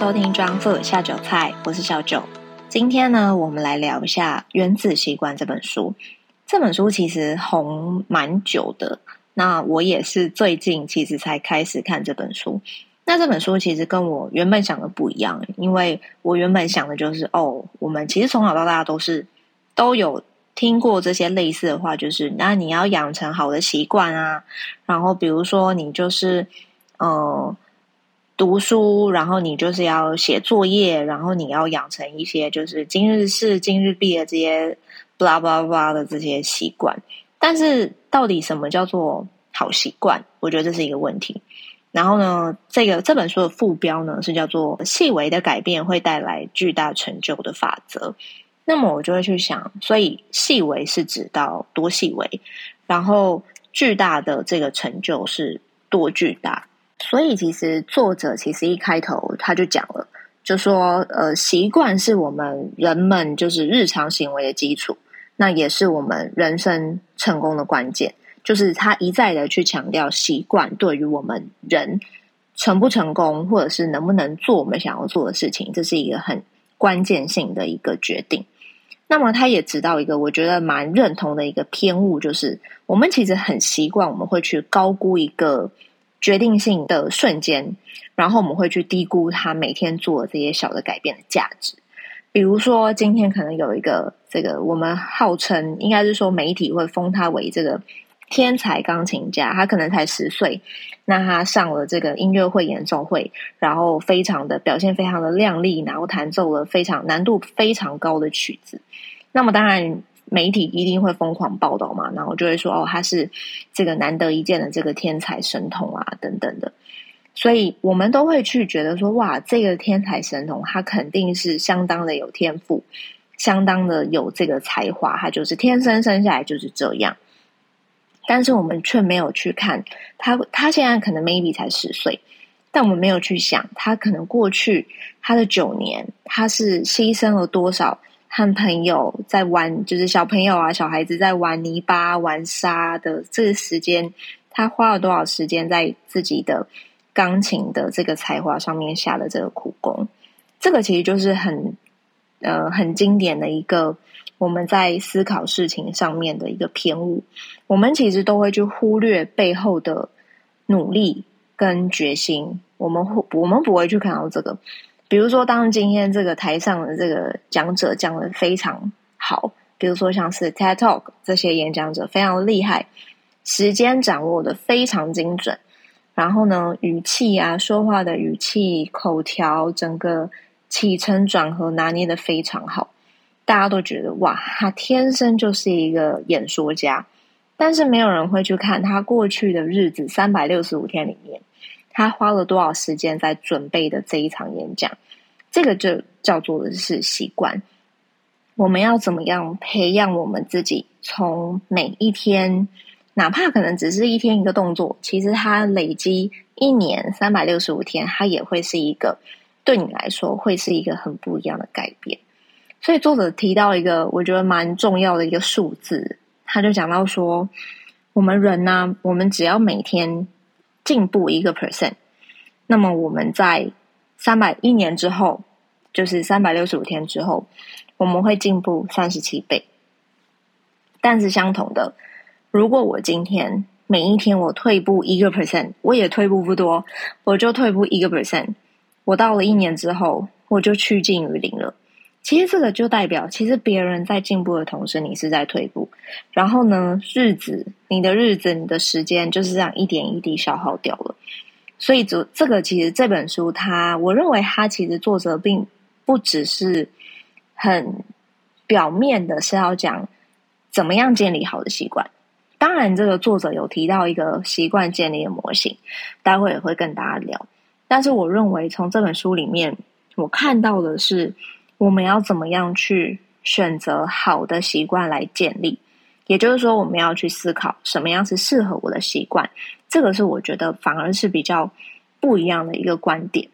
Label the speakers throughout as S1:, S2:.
S1: 收听装富下酒菜，我是小九。今天呢，我们来聊一下《原子习惯》这本书。这本书其实红蛮久的，那我也是最近其实才开始看这本书。那这本书其实跟我原本想的不一样，因为我原本想的就是哦，我们其实从小到大都是都有听过这些类似的话，就是那你要养成好的习惯啊，然后比如说你就是呃。读书，然后你就是要写作业，然后你要养成一些就是今日事今日毕的这些 blah blah blah 的这些习惯。但是，到底什么叫做好习惯？我觉得这是一个问题。然后呢，这个这本书的副标呢是叫做“细微的改变会带来巨大成就的法则”。那么我就会去想，所以细微是指到多细微，然后巨大的这个成就是多巨大。所以，其实作者其实一开头他就讲了，就说呃，习惯是我们人们就是日常行为的基础，那也是我们人生成功的关键。就是他一再的去强调，习惯对于我们人成不成功，或者是能不能做我们想要做的事情，这是一个很关键性的一个决定。那么，他也知道一个我觉得蛮认同的一个偏误，就是我们其实很习惯，我们会去高估一个。决定性的瞬间，然后我们会去低估他每天做这些小的改变的价值。比如说，今天可能有一个这个，我们号称应该是说媒体会封他为这个天才钢琴家，他可能才十岁，那他上了这个音乐会演奏会，然后非常的表现非常的亮丽，然后弹奏了非常难度非常高的曲子。那么当然。媒体一定会疯狂报道嘛，然后就会说哦，他是这个难得一见的这个天才神童啊，等等的，所以我们都会去觉得说，哇，这个天才神童他肯定是相当的有天赋，相当的有这个才华，他就是天生生下来就是这样。但是我们却没有去看他，他现在可能 maybe 才十岁，但我们没有去想他可能过去他的九年，他是牺牲了多少。和朋友在玩，就是小朋友啊，小孩子在玩泥巴、玩沙的这个时间，他花了多少时间在自己的钢琴的这个才华上面下的这个苦功？这个其实就是很呃很经典的一个我们在思考事情上面的一个偏误。我们其实都会去忽略背后的努力跟决心，我们会我们不会去看到这个。比如说，当今天这个台上的这个讲者讲的非常好，比如说像是 TED Talk 这些演讲者非常厉害，时间掌握的非常精准，然后呢，语气啊，说话的语气、口条，整个起承转合拿捏的非常好，大家都觉得哇，他天生就是一个演说家，但是没有人会去看他过去的日子，三百六十五天里面。他花了多少时间在准备的这一场演讲？这个就叫做的是习惯。我们要怎么样培养我们自己？从每一天，哪怕可能只是一天一个动作，其实它累积一年三百六十五天，它也会是一个对你来说会是一个很不一样的改变。所以作者提到一个我觉得蛮重要的一个数字，他就讲到说，我们人呢，我们只要每天。进步一个 percent，那么我们在三百一年之后，就是三百六十五天之后，我们会进步三十七倍。但是相同的，如果我今天每一天我退步一个 percent，我也退步不多，我就退步一个 percent，我到了一年之后，我就趋近于零了。其实这个就代表，其实别人在进步的同时，你是在退步。然后呢，日子，你的日子，你的时间就是这样一点一滴消耗掉了。所以，这这个其实这本书，它我认为它其实作者并不只是很表面的，是要讲怎么样建立好的习惯。当然，这个作者有提到一个习惯建立的模型，待会也会跟大家聊。但是，我认为从这本书里面，我看到的是。我们要怎么样去选择好的习惯来建立？也就是说，我们要去思考什么样是适合我的习惯。这个是我觉得反而是比较不一样的一个观点。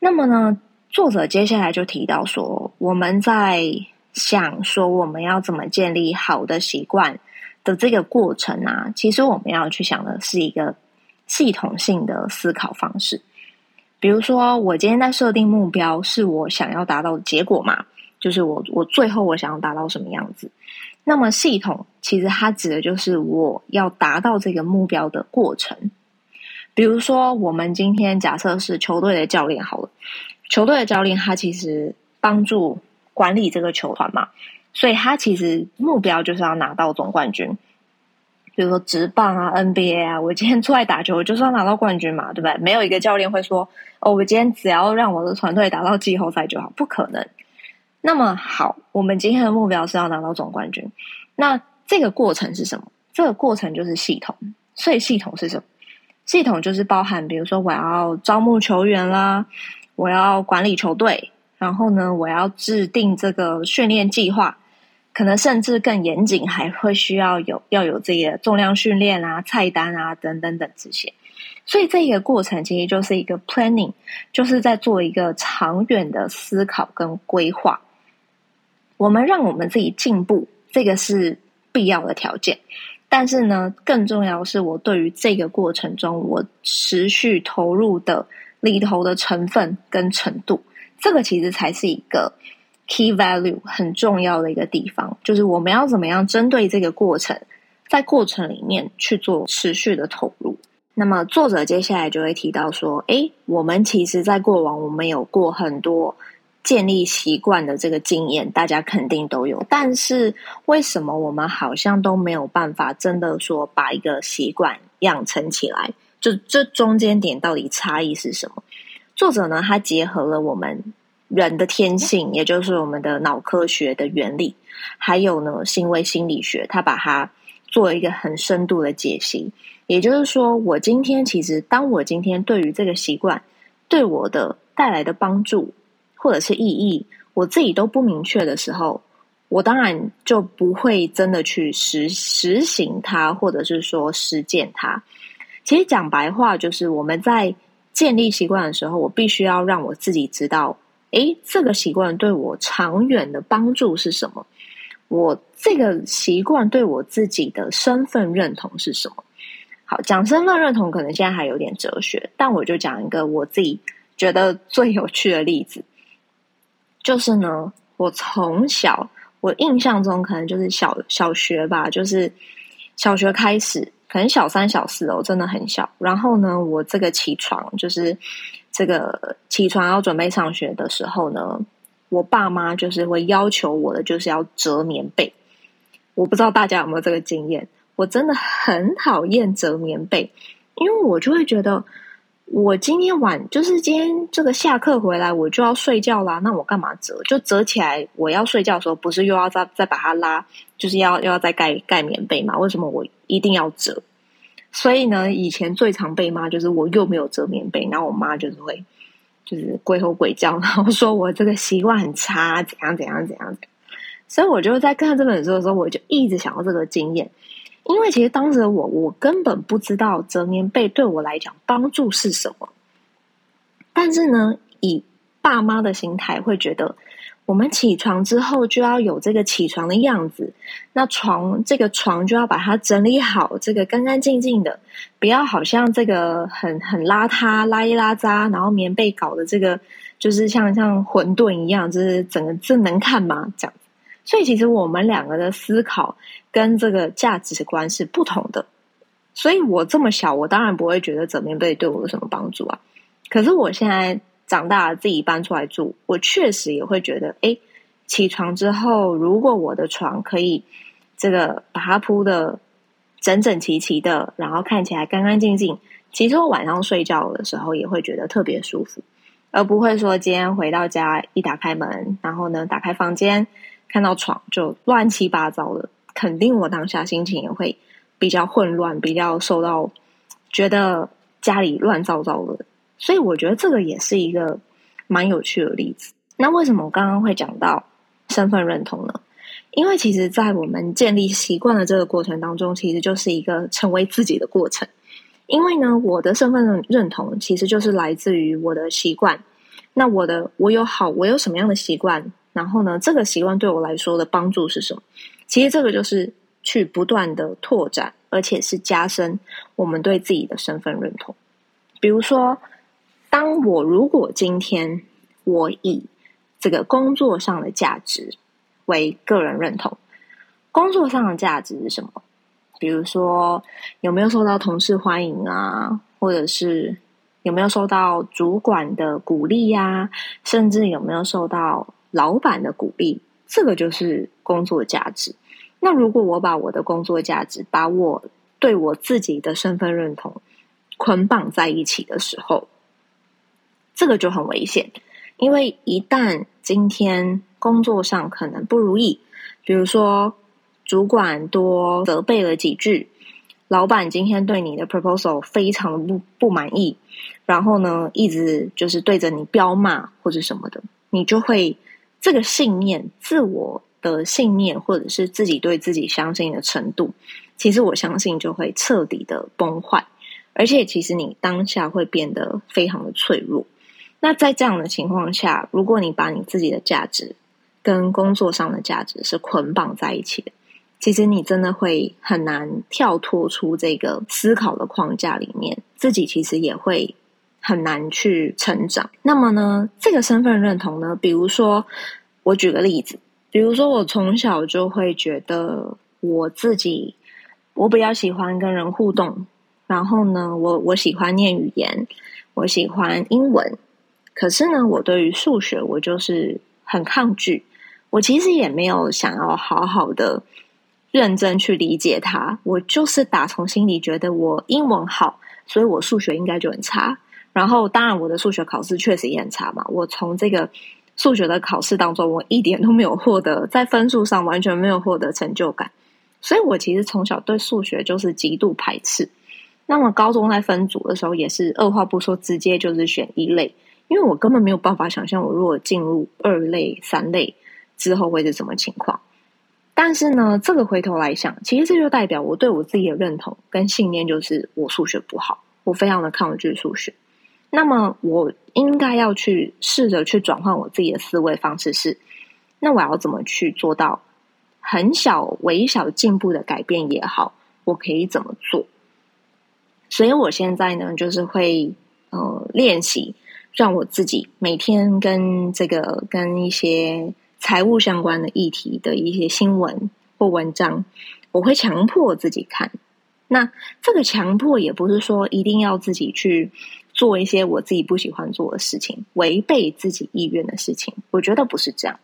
S1: 那么呢，作者接下来就提到说，我们在想说我们要怎么建立好的习惯的这个过程啊，其实我们要去想的是一个系统性的思考方式。比如说，我今天在设定目标，是我想要达到的结果嘛？就是我我最后我想要达到什么样子？那么系统其实它指的就是我要达到这个目标的过程。比如说，我们今天假设是球队的教练好了，球队的教练他其实帮助管理这个球团嘛，所以他其实目标就是要拿到总冠军。比如说职棒啊、NBA 啊，我今天出来打球，我就是要拿到冠军嘛，对不对？没有一个教练会说：“哦，我今天只要让我的团队打到季后赛就好。”不可能。那么好，我们今天的目标是要拿到总冠军。那这个过程是什么？这个过程就是系统。所以系统是什么？系统就是包含，比如说我要招募球员啦，我要管理球队，然后呢，我要制定这个训练计划。可能甚至更严谨，还会需要有要有这个重量训练啊、菜单啊等等等这些。所以这个过程其实就是一个 planning，就是在做一个长远的思考跟规划。我们让我们自己进步，这个是必要的条件。但是呢，更重要的是我对于这个过程中我持续投入的里头的成分跟程度，这个其实才是一个。Key value 很重要的一个地方，就是我们要怎么样针对这个过程，在过程里面去做持续的投入。那么作者接下来就会提到说：“诶，我们其实，在过往我们有过很多建立习惯的这个经验，大家肯定都有。但是为什么我们好像都没有办法真的说把一个习惯养成起来？就这中间点到底差异是什么？”作者呢，他结合了我们。人的天性，也就是我们的脑科学的原理，还有呢行为心理学，他把它做一个很深度的解析。也就是说，我今天其实，当我今天对于这个习惯对我的带来的帮助或者是意义，我自己都不明确的时候，我当然就不会真的去实实行它，或者是说实践它。其实讲白话，就是我们在建立习惯的时候，我必须要让我自己知道。诶，这个习惯对我长远的帮助是什么？我这个习惯对我自己的身份认同是什么？好，讲身份认同可能现在还有点哲学，但我就讲一个我自己觉得最有趣的例子，就是呢，我从小我印象中可能就是小小学吧，就是小学开始，可能小三小四哦，真的很小。然后呢，我这个起床就是。这个起床要准备上学的时候呢，我爸妈就是会要求我的，就是要折棉被。我不知道大家有没有这个经验，我真的很讨厌折棉被，因为我就会觉得，我今天晚就是今天这个下课回来我就要睡觉啦，那我干嘛折？就折起来，我要睡觉的时候不是又要再再把它拉，就是要又要再盖盖棉被嘛？为什么我一定要折？所以呢，以前最常被骂就是我又没有折棉被，然后我妈就是会就是鬼吼鬼叫，然后说我这个习惯很差，怎样怎样怎样。所以我就在看这本书的时候，我就一直想要这个经验，因为其实当时的我我根本不知道折棉被对我来讲帮助是什么，但是呢，以爸妈的心态会觉得。我们起床之后就要有这个起床的样子，那床这个床就要把它整理好，这个干干净净的，不要好像这个很很邋遢、拉一拉渣，然后棉被搞的这个就是像像混沌一样，就是整个这能看吗？这样，所以其实我们两个的思考跟这个价值观是不同的。所以我这么小，我当然不会觉得整棉被对我有什么帮助啊。可是我现在。长大了自己搬出来住，我确实也会觉得，哎，起床之后，如果我的床可以这个把它铺的整整齐齐的，然后看起来干干净净，其实我晚上睡觉的时候也会觉得特别舒服，而不会说今天回到家一打开门，然后呢打开房间看到床就乱七八糟的，肯定我当下心情也会比较混乱，比较受到觉得家里乱糟糟的。所以我觉得这个也是一个蛮有趣的例子。那为什么我刚刚会讲到身份认同呢？因为其实，在我们建立习惯的这个过程当中，其实就是一个成为自己的过程。因为呢，我的身份认同其实就是来自于我的习惯。那我的我有好，我有什么样的习惯？然后呢，这个习惯对我来说的帮助是什么？其实这个就是去不断的拓展，而且是加深我们对自己的身份认同。比如说。当我如果今天我以这个工作上的价值为个人认同，工作上的价值是什么？比如说有没有受到同事欢迎啊，或者是有没有受到主管的鼓励呀，甚至有没有受到老板的鼓励，这个就是工作价值。那如果我把我的工作价值，把我对我自己的身份认同捆绑在一起的时候，这个就很危险。因为一旦今天工作上可能不如意，比如说主管多责备了几句，老板今天对你的 proposal 非常的不不满意，然后呢，一直就是对着你彪骂或者什么的，你就会这个信念、自我的信念，或者是自己对自己相信的程度，其实我相信就会彻底的崩坏，而且其实你当下会变得非常的脆弱。那在这样的情况下，如果你把你自己的价值跟工作上的价值是捆绑在一起的，其实你真的会很难跳脱出这个思考的框架里面，自己其实也会很难去成长。那么呢，这个身份认同呢，比如说我举个例子，比如说我从小就会觉得我自己我比较喜欢跟人互动，然后呢，我我喜欢念语言，我喜欢英文。可是呢，我对于数学我就是很抗拒，我其实也没有想要好好的认真去理解它。我就是打从心里觉得我英文好，所以我数学应该就很差。然后，当然我的数学考试确实也很差嘛。我从这个数学的考试当中，我一点都没有获得在分数上完全没有获得成就感。所以我其实从小对数学就是极度排斥。那么高中在分组的时候，也是二话不说，直接就是选一类。因为我根本没有办法想象，我如果进入二类、三类之后会是什么情况。但是呢，这个回头来想，其实这就代表我对我自己的认同跟信念，就是我数学不好，我非常的抗拒数学。那么，我应该要去试着去转换我自己的思维方式，是那我要怎么去做到很小、微小进步的改变也好，我可以怎么做？所以我现在呢，就是会呃练习。让我自己每天跟这个跟一些财务相关的议题的一些新闻或文章，我会强迫自己看。那这个强迫也不是说一定要自己去做一些我自己不喜欢做的事情，违背自己意愿的事情。我觉得不是这样，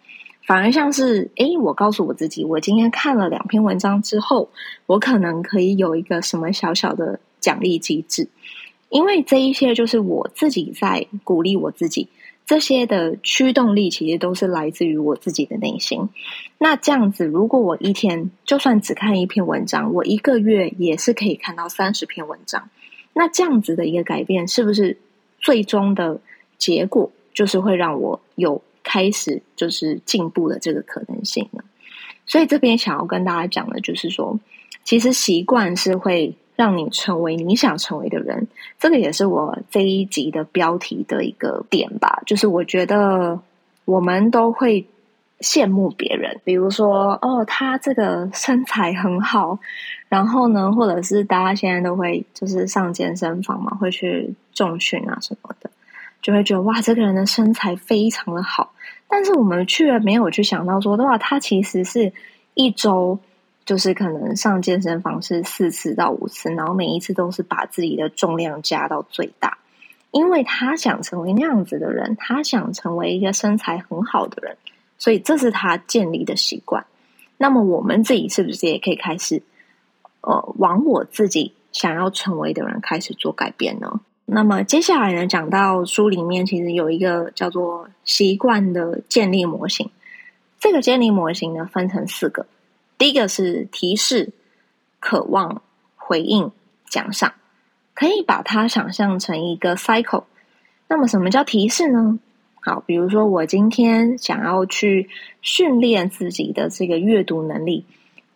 S1: 反而像是诶，我告诉我自己，我今天看了两篇文章之后，我可能可以有一个什么小小的奖励机制。因为这一些就是我自己在鼓励我自己，这些的驱动力其实都是来自于我自己的内心。那这样子，如果我一天就算只看一篇文章，我一个月也是可以看到三十篇文章。那这样子的一个改变，是不是最终的结果就是会让我有开始就是进步的这个可能性呢？所以这边想要跟大家讲的，就是说，其实习惯是会。让你成为你想成为的人，这个也是我这一集的标题的一个点吧。就是我觉得我们都会羡慕别人，比如说哦，他这个身材很好，然后呢，或者是大家现在都会就是上健身房嘛，会去重训啊什么的，就会觉得哇，这个人的身材非常的好。但是我们却没有去想到说，哇，他其实是一周。就是可能上健身房是四次到五次，然后每一次都是把自己的重量加到最大，因为他想成为那样子的人，他想成为一个身材很好的人，所以这是他建立的习惯。那么我们自己是不是也可以开始，呃，往我自己想要成为的人开始做改变呢？那么接下来呢，讲到书里面其实有一个叫做习惯的建立模型，这个建立模型呢分成四个。第一个是提示、渴望、回应、奖赏，可以把它想象成一个 cycle。那么，什么叫提示呢？好，比如说我今天想要去训练自己的这个阅读能力，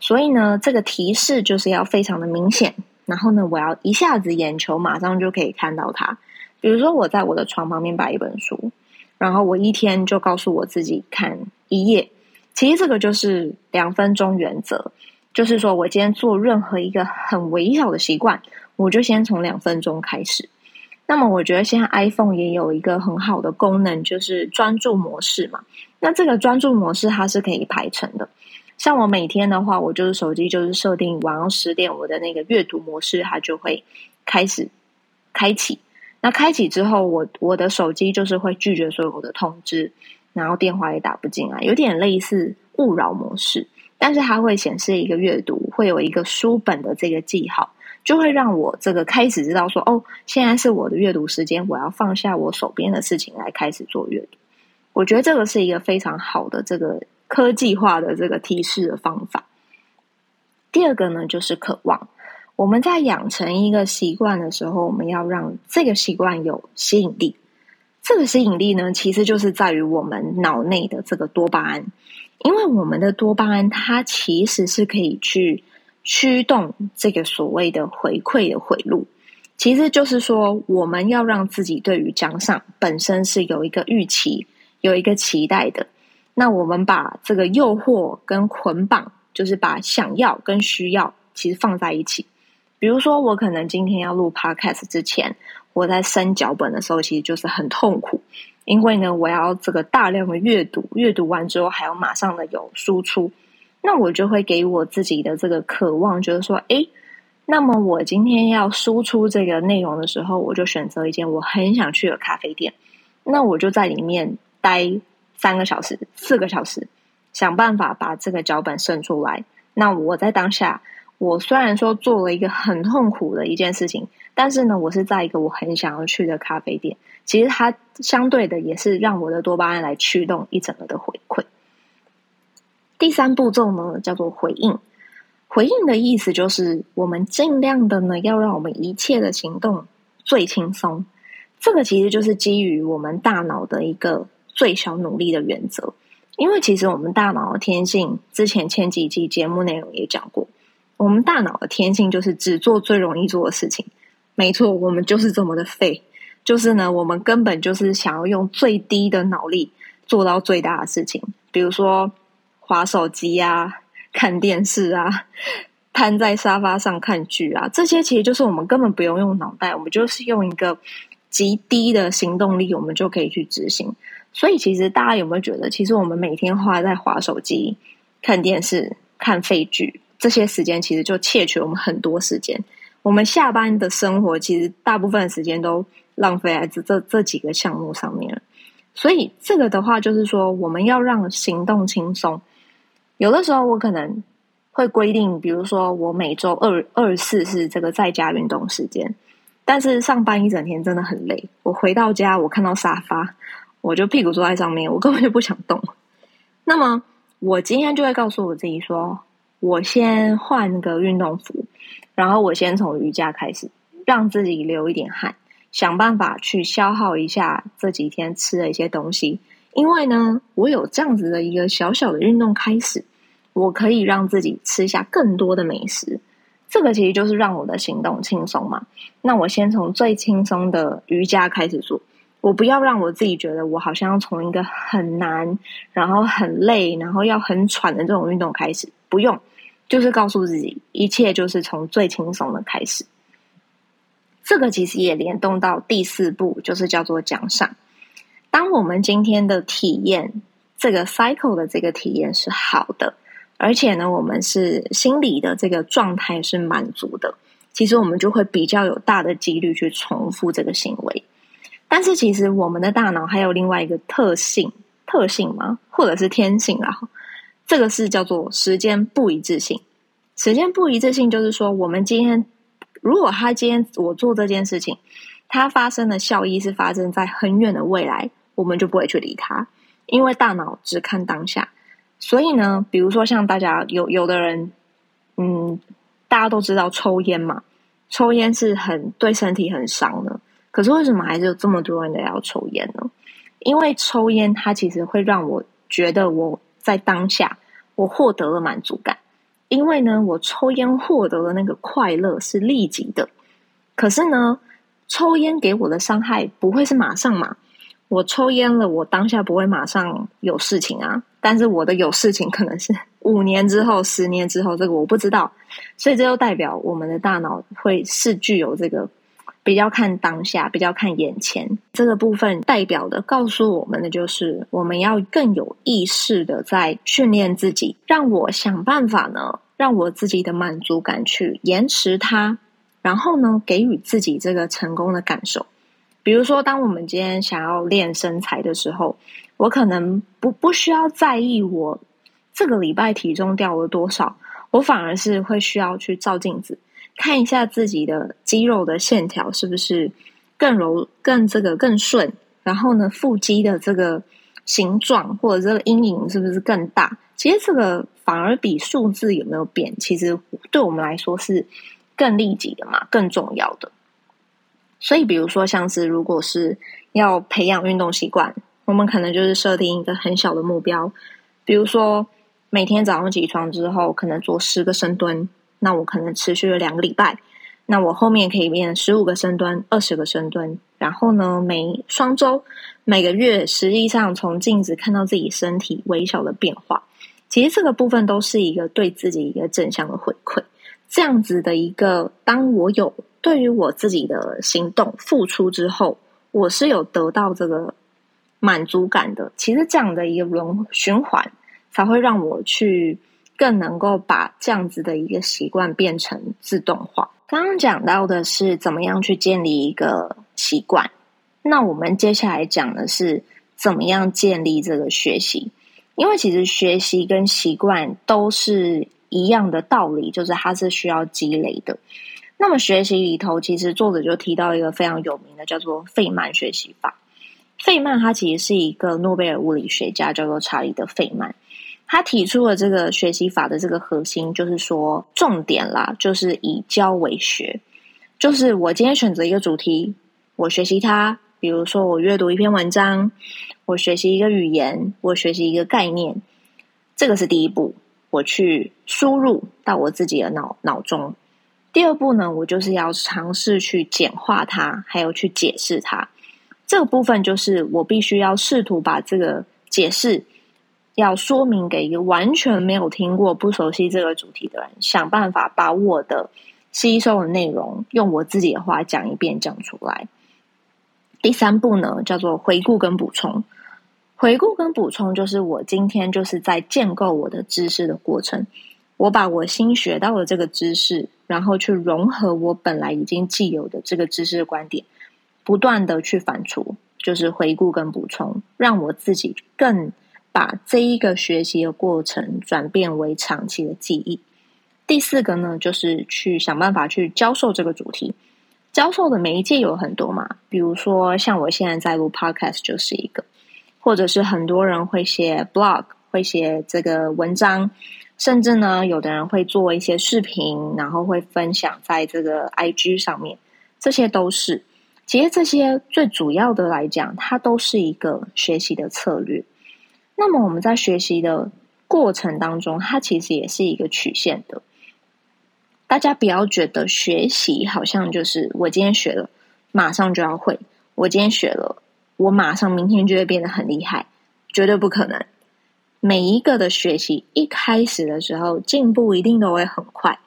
S1: 所以呢，这个提示就是要非常的明显。然后呢，我要一下子眼球马上就可以看到它。比如说，我在我的床旁边摆一本书，然后我一天就告诉我自己看一页。其实这个就是两分钟原则，就是说我今天做任何一个很微小的习惯，我就先从两分钟开始。那么我觉得现在 iPhone 也有一个很好的功能，就是专注模式嘛。那这个专注模式它是可以排成的。像我每天的话，我就是手机就是设定晚上十点，我的那个阅读模式它就会开始开启。那开启之后，我我的手机就是会拒绝所有的通知，然后电话也打不进来，有点类似勿扰模式。但是它会显示一个阅读，会有一个书本的这个记号。就会让我这个开始知道说，哦，现在是我的阅读时间，我要放下我手边的事情来开始做阅读。我觉得这个是一个非常好的这个科技化的这个提示的方法。第二个呢，就是渴望。我们在养成一个习惯的时候，我们要让这个习惯有吸引力。这个吸引力呢，其实就是在于我们脑内的这个多巴胺，因为我们的多巴胺它其实是可以去。驱动这个所谓的回馈的回路，其实就是说，我们要让自己对于奖赏本身是有一个预期、有一个期待的。那我们把这个诱惑跟捆绑，就是把想要跟需要其实放在一起。比如说，我可能今天要录 Podcast 之前，我在生脚本的时候，其实就是很痛苦，因为呢，我要这个大量的阅读，阅读完之后还要马上的有输出。那我就会给我自己的这个渴望，就是说，哎，那么我今天要输出这个内容的时候，我就选择一间我很想去的咖啡店，那我就在里面待三个小时、四个小时，想办法把这个脚本生出来。那我在当下，我虽然说做了一个很痛苦的一件事情，但是呢，我是在一个我很想要去的咖啡店，其实它相对的也是让我的多巴胺来驱动一整个的回馈。第三步骤呢，叫做回应。回应的意思就是，我们尽量的呢，要让我们一切的行动最轻松。这个其实就是基于我们大脑的一个最小努力的原则。因为其实我们大脑的天性，之前前几集节目内容也讲过，我们大脑的天性就是只做最容易做的事情。没错，我们就是这么的废。就是呢，我们根本就是想要用最低的脑力做到最大的事情。比如说。划手机啊，看电视啊，瘫在沙发上看剧啊，这些其实就是我们根本不用用脑袋，我们就是用一个极低的行动力，我们就可以去执行。所以，其实大家有没有觉得，其实我们每天花在划手机、看电视、看废剧这些时间，其实就窃取我们很多时间。我们下班的生活，其实大部分时间都浪费在这这这几个项目上面了。所以，这个的话，就是说，我们要让行动轻松。有的时候我可能会规定，比如说我每周二二四是这个在家运动时间，但是上班一整天真的很累。我回到家，我看到沙发，我就屁股坐在上面，我根本就不想动。那么我今天就会告诉我自己说，我先换个运动服，然后我先从瑜伽开始，让自己流一点汗，想办法去消耗一下这几天吃的一些东西。因为呢，我有这样子的一个小小的运动开始，我可以让自己吃下更多的美食。这个其实就是让我的行动轻松嘛。那我先从最轻松的瑜伽开始做，我不要让我自己觉得我好像要从一个很难、然后很累、然后要很喘的这种运动开始。不用，就是告诉自己，一切就是从最轻松的开始。这个其实也联动到第四步，就是叫做奖赏。当我们今天的体验，这个 cycle 的这个体验是好的，而且呢，我们是心理的这个状态是满足的，其实我们就会比较有大的几率去重复这个行为。但是，其实我们的大脑还有另外一个特性，特性吗？或者是天性啊？这个是叫做时间不一致性。时间不一致性就是说，我们今天如果他今天我做这件事情，它发生的效益是发生在很远的未来。我们就不会去理他，因为大脑只看当下。所以呢，比如说像大家有有的人，嗯，大家都知道抽烟嘛，抽烟是很对身体很伤的。可是为什么还是有这么多人要抽烟呢？因为抽烟它其实会让我觉得我在当下我获得了满足感，因为呢，我抽烟获得的那个快乐是立即的。可是呢，抽烟给我的伤害不会是马上嘛？我抽烟了，我当下不会马上有事情啊，但是我的有事情可能是 五年之后、十年之后，这个我不知道，所以这就代表我们的大脑会是具有这个比较看当下，比较看眼前。这个部分代表的告诉我们的就是，我们要更有意识的在训练自己，让我想办法呢，让我自己的满足感去延迟它，然后呢，给予自己这个成功的感受。比如说，当我们今天想要练身材的时候，我可能不不需要在意我这个礼拜体重掉了多少，我反而是会需要去照镜子，看一下自己的肌肉的线条是不是更柔、更这个更顺，然后呢，腹肌的这个形状或者这个阴影是不是更大？其实这个反而比数字有没有变，其实对我们来说是更利己的嘛，更重要的。所以，比如说，像是如果是要培养运动习惯，我们可能就是设定一个很小的目标，比如说每天早上起床之后，可能做十个深蹲，那我可能持续了两个礼拜，那我后面可以练十五个深蹲、二十个深蹲，然后呢，每双周、每个月，实际上从镜子看到自己身体微小的变化，其实这个部分都是一个对自己一个正向的回馈。这样子的一个，当我有。对于我自己的行动付出之后，我是有得到这个满足感的。其实这样的一个轮循环，才会让我去更能够把这样子的一个习惯变成自动化。刚刚讲到的是怎么样去建立一个习惯，那我们接下来讲的是怎么样建立这个学习。因为其实学习跟习惯都是一样的道理，就是它是需要积累的。那么学习里头，其实作者就提到一个非常有名的，叫做费曼学习法。费曼他其实是一个诺贝尔物理学家，叫做查理的费曼。他提出了这个学习法的这个核心，就是说重点啦，就是以教为学。就是我今天选择一个主题，我学习它。比如说，我阅读一篇文章，我学习一个语言，我学习一个概念，这个是第一步，我去输入到我自己的脑脑中。第二步呢，我就是要尝试去简化它，还有去解释它。这个部分就是我必须要试图把这个解释要说明给一个完全没有听过、不熟悉这个主题的人，想办法把我的吸收的内容用我自己的话讲一遍，讲出来。第三步呢，叫做回顾跟补充。回顾跟补充就是我今天就是在建构我的知识的过程。我把我新学到的这个知识，然后去融合我本来已经既有的这个知识观点，不断的去反刍，就是回顾跟补充，让我自己更把这一个学习的过程转变为长期的记忆。第四个呢，就是去想办法去教授这个主题。教授的媒介有很多嘛，比如说像我现在在录 Podcast 就是一个，或者是很多人会写 blog，会写这个文章。甚至呢，有的人会做一些视频，然后会分享在这个 IG 上面，这些都是。其实这些最主要的来讲，它都是一个学习的策略。那么我们在学习的过程当中，它其实也是一个曲线的。大家不要觉得学习好像就是我今天学了，马上就要会；我今天学了，我马上明天就会变得很厉害，绝对不可能。每一个的学习一开始的时候进步一定都会很快，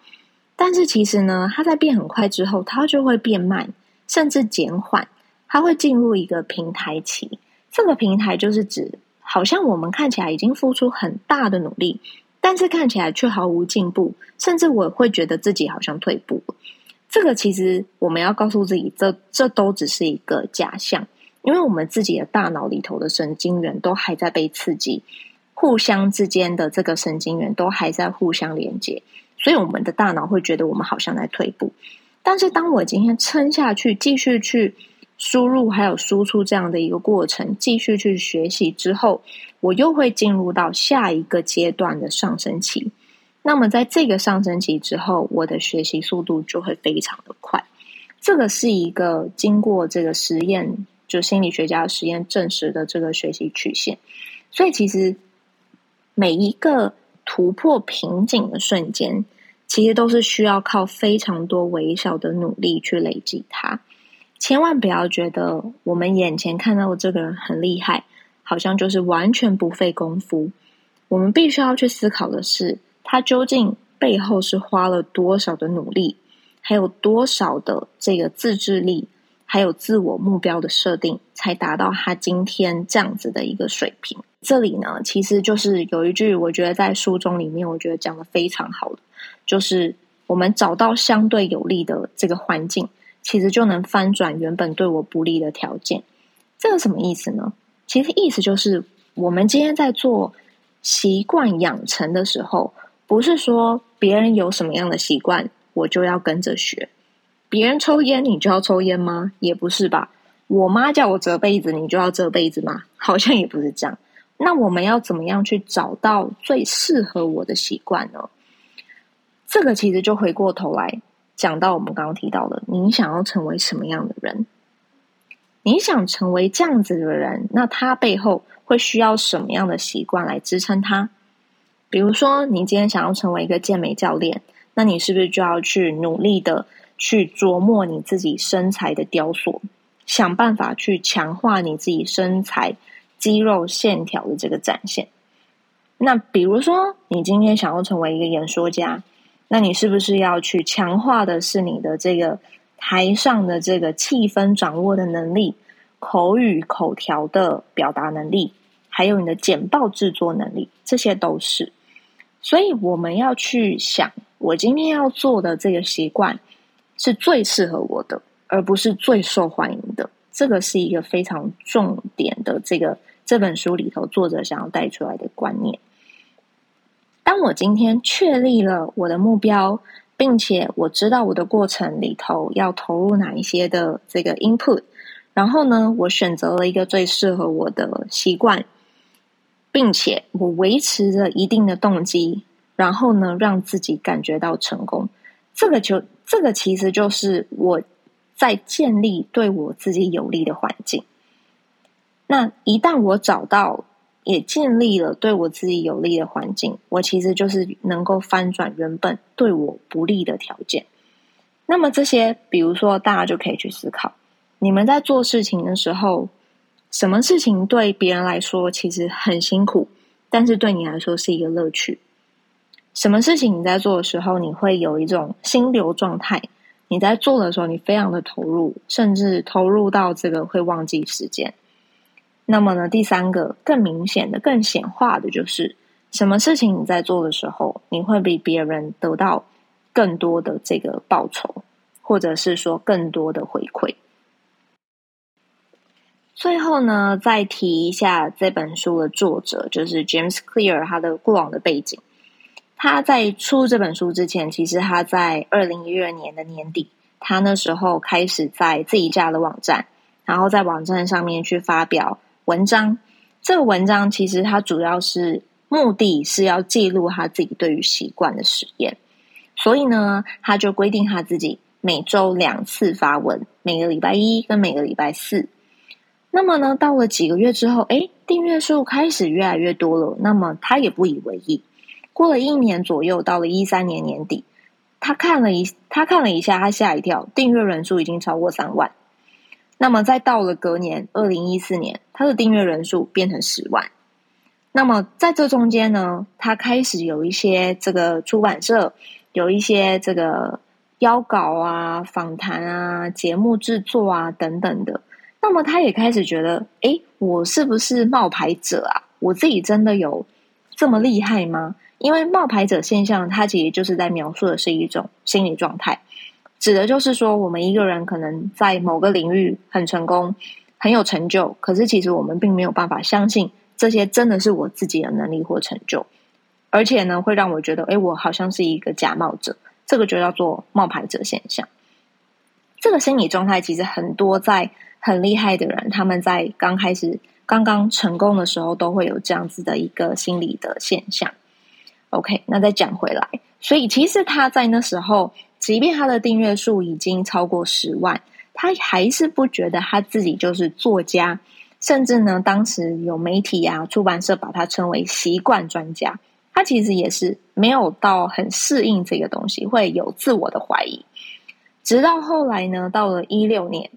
S1: 但是其实呢，它在变很快之后，它就会变慢，甚至减缓，它会进入一个平台期。这个平台就是指，好像我们看起来已经付出很大的努力，但是看起来却毫无进步，甚至我会觉得自己好像退步了。这个其实我们要告诉自己，这这都只是一个假象，因为我们自己的大脑里头的神经元都还在被刺激。互相之间的这个神经元都还在互相连接，所以我们的大脑会觉得我们好像在退步。但是当我今天撑下去，继续去输入还有输出这样的一个过程，继续去学习之后，我又会进入到下一个阶段的上升期。那么在这个上升期之后，我的学习速度就会非常的快。这个是一个经过这个实验，就心理学家的实验证实的这个学习曲线。所以其实。每一个突破瓶颈的瞬间，其实都是需要靠非常多微小的努力去累积它。千万不要觉得我们眼前看到的这个人很厉害，好像就是完全不费功夫。我们必须要去思考的是，他究竟背后是花了多少的努力，还有多少的这个自制力，还有自我目标的设定，才达到他今天这样子的一个水平。这里呢，其实就是有一句，我觉得在书中里面，我觉得讲的非常好的，就是我们找到相对有利的这个环境，其实就能翻转原本对我不利的条件。这个什么意思呢？其实意思就是，我们今天在做习惯养成的时候，不是说别人有什么样的习惯，我就要跟着学。别人抽烟，你就要抽烟吗？也不是吧。我妈叫我折被子，你就要折被子吗？好像也不是这样。那我们要怎么样去找到最适合我的习惯呢？这个其实就回过头来讲到我们刚刚提到的，你想要成为什么样的人？你想成为这样子的人，那他背后会需要什么样的习惯来支撑他？比如说，你今天想要成为一个健美教练，那你是不是就要去努力的去琢磨你自己身材的雕塑，想办法去强化你自己身材？肌肉线条的这个展现。那比如说，你今天想要成为一个演说家，那你是不是要去强化的是你的这个台上的这个气氛掌握的能力、口语口条的表达能力，还有你的简报制作能力？这些都是。所以我们要去想，我今天要做的这个习惯是最适合我的，而不是最受欢迎的。这个是一个非常重点的这个。这本书里头，作者想要带出来的观念。当我今天确立了我的目标，并且我知道我的过程里头要投入哪一些的这个 input，然后呢，我选择了一个最适合我的习惯，并且我维持着一定的动机，然后呢，让自己感觉到成功。这个就这个其实就是我在建立对我自己有利的环境。那一旦我找到也建立了对我自己有利的环境，我其实就是能够翻转原本对我不利的条件。那么这些，比如说大家就可以去思考：你们在做事情的时候，什么事情对别人来说其实很辛苦，但是对你来说是一个乐趣？什么事情你在做的时候，你会有一种心流状态？你在做的时候，你非常的投入，甚至投入到这个会忘记时间。那么呢，第三个更明显的、更显化的，就是什么事情你在做的时候，你会比别人得到更多的这个报酬，或者是说更多的回馈。最后呢，再提一下这本书的作者，就是 James Clear，他的过往的背景。他在出这本书之前，其实他在二零一二年的年底，他那时候开始在自己家的网站，然后在网站上面去发表。文章这个文章其实它主要是目的是要记录他自己对于习惯的实验，所以呢，他就规定他自己每周两次发文，每个礼拜一跟每个礼拜四。那么呢，到了几个月之后，哎，订阅数开始越来越多了。那么他也不以为意。过了一年左右，到了一三年年底，他看了一他看了一下，他吓一跳，订阅人数已经超过三万。那么，再到了隔年，二零一四年，他的订阅人数变成十万。那么，在这中间呢，他开始有一些这个出版社有一些这个邀稿啊、访谈啊、节目制作啊等等的。那么，他也开始觉得，哎，我是不是冒牌者啊？我自己真的有这么厉害吗？因为冒牌者现象，它其实就是在描述的是一种心理状态。指的就是说，我们一个人可能在某个领域很成功、很有成就，可是其实我们并没有办法相信这些真的是我自己的能力或成就，而且呢，会让我觉得，哎，我好像是一个假冒者，这个就叫做冒牌者现象。这个心理状态其实很多在很厉害的人，他们在刚开始、刚刚成功的时候，都会有这样子的一个心理的现象。OK，那再讲回来，所以其实他在那时候。即便他的订阅数已经超过十万，他还是不觉得他自己就是作家，甚至呢，当时有媒体啊、出版社把他称为习惯专家。他其实也是没有到很适应这个东西，会有自我的怀疑。直到后来呢，到了一六年，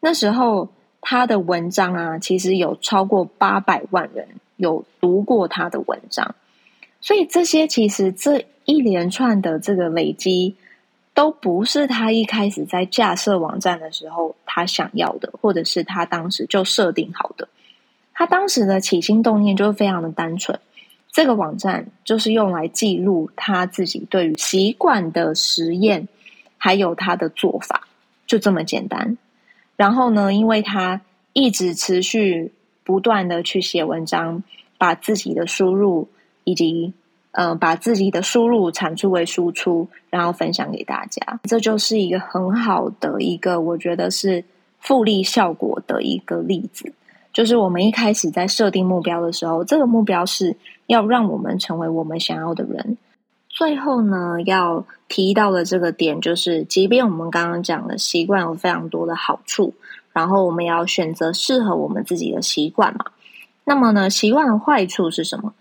S1: 那时候他的文章啊，其实有超过八百万人有读过他的文章，所以这些其实这一连串的这个累积。都不是他一开始在架设网站的时候他想要的，或者是他当时就设定好的。他当时的起心动念就是非常的单纯，这个网站就是用来记录他自己对于习惯的实验，还有他的做法，就这么简单。然后呢，因为他一直持续不断的去写文章，把自己的输入以及呃把自己的输入产出为输出，然后分享给大家，这就是一个很好的一个，我觉得是复利效果的一个例子。就是我们一开始在设定目标的时候，这个目标是要让我们成为我们想要的人。最后呢，要提到的这个点就是，即便我们刚刚讲的习惯有非常多的好处，然后我们要选择适合我们自己的习惯嘛。那么呢，习惯的坏处是什么？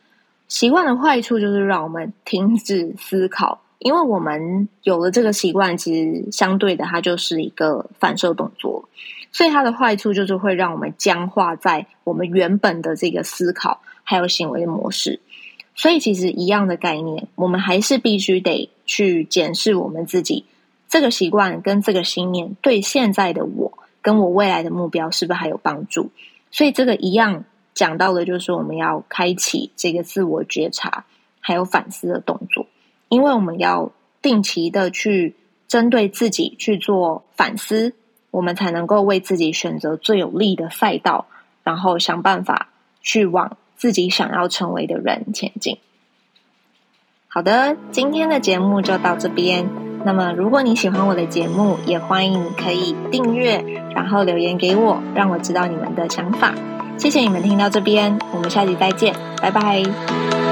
S1: 习惯的坏处就是让我们停止思考，因为我们有了这个习惯，其实相对的，它就是一个反射动作。所以它的坏处就是会让我们僵化在我们原本的这个思考还有行为模式。所以其实一样的概念，我们还是必须得去检视我们自己这个习惯跟这个信念对现在的我跟我未来的目标是不是还有帮助。所以这个一样讲到的就是我们要开启这个自我觉察还有反思的动作，因为我们要定期的去针对自己去做反思。我们才能够为自己选择最有利的赛道，然后想办法去往自己想要成为的人前进。好的，今天的节目就到这边。那么，如果你喜欢我的节目，也欢迎你可以订阅，然后留言给我，让我知道你们的想法。谢谢你们听到这边，我们下集再见，拜拜。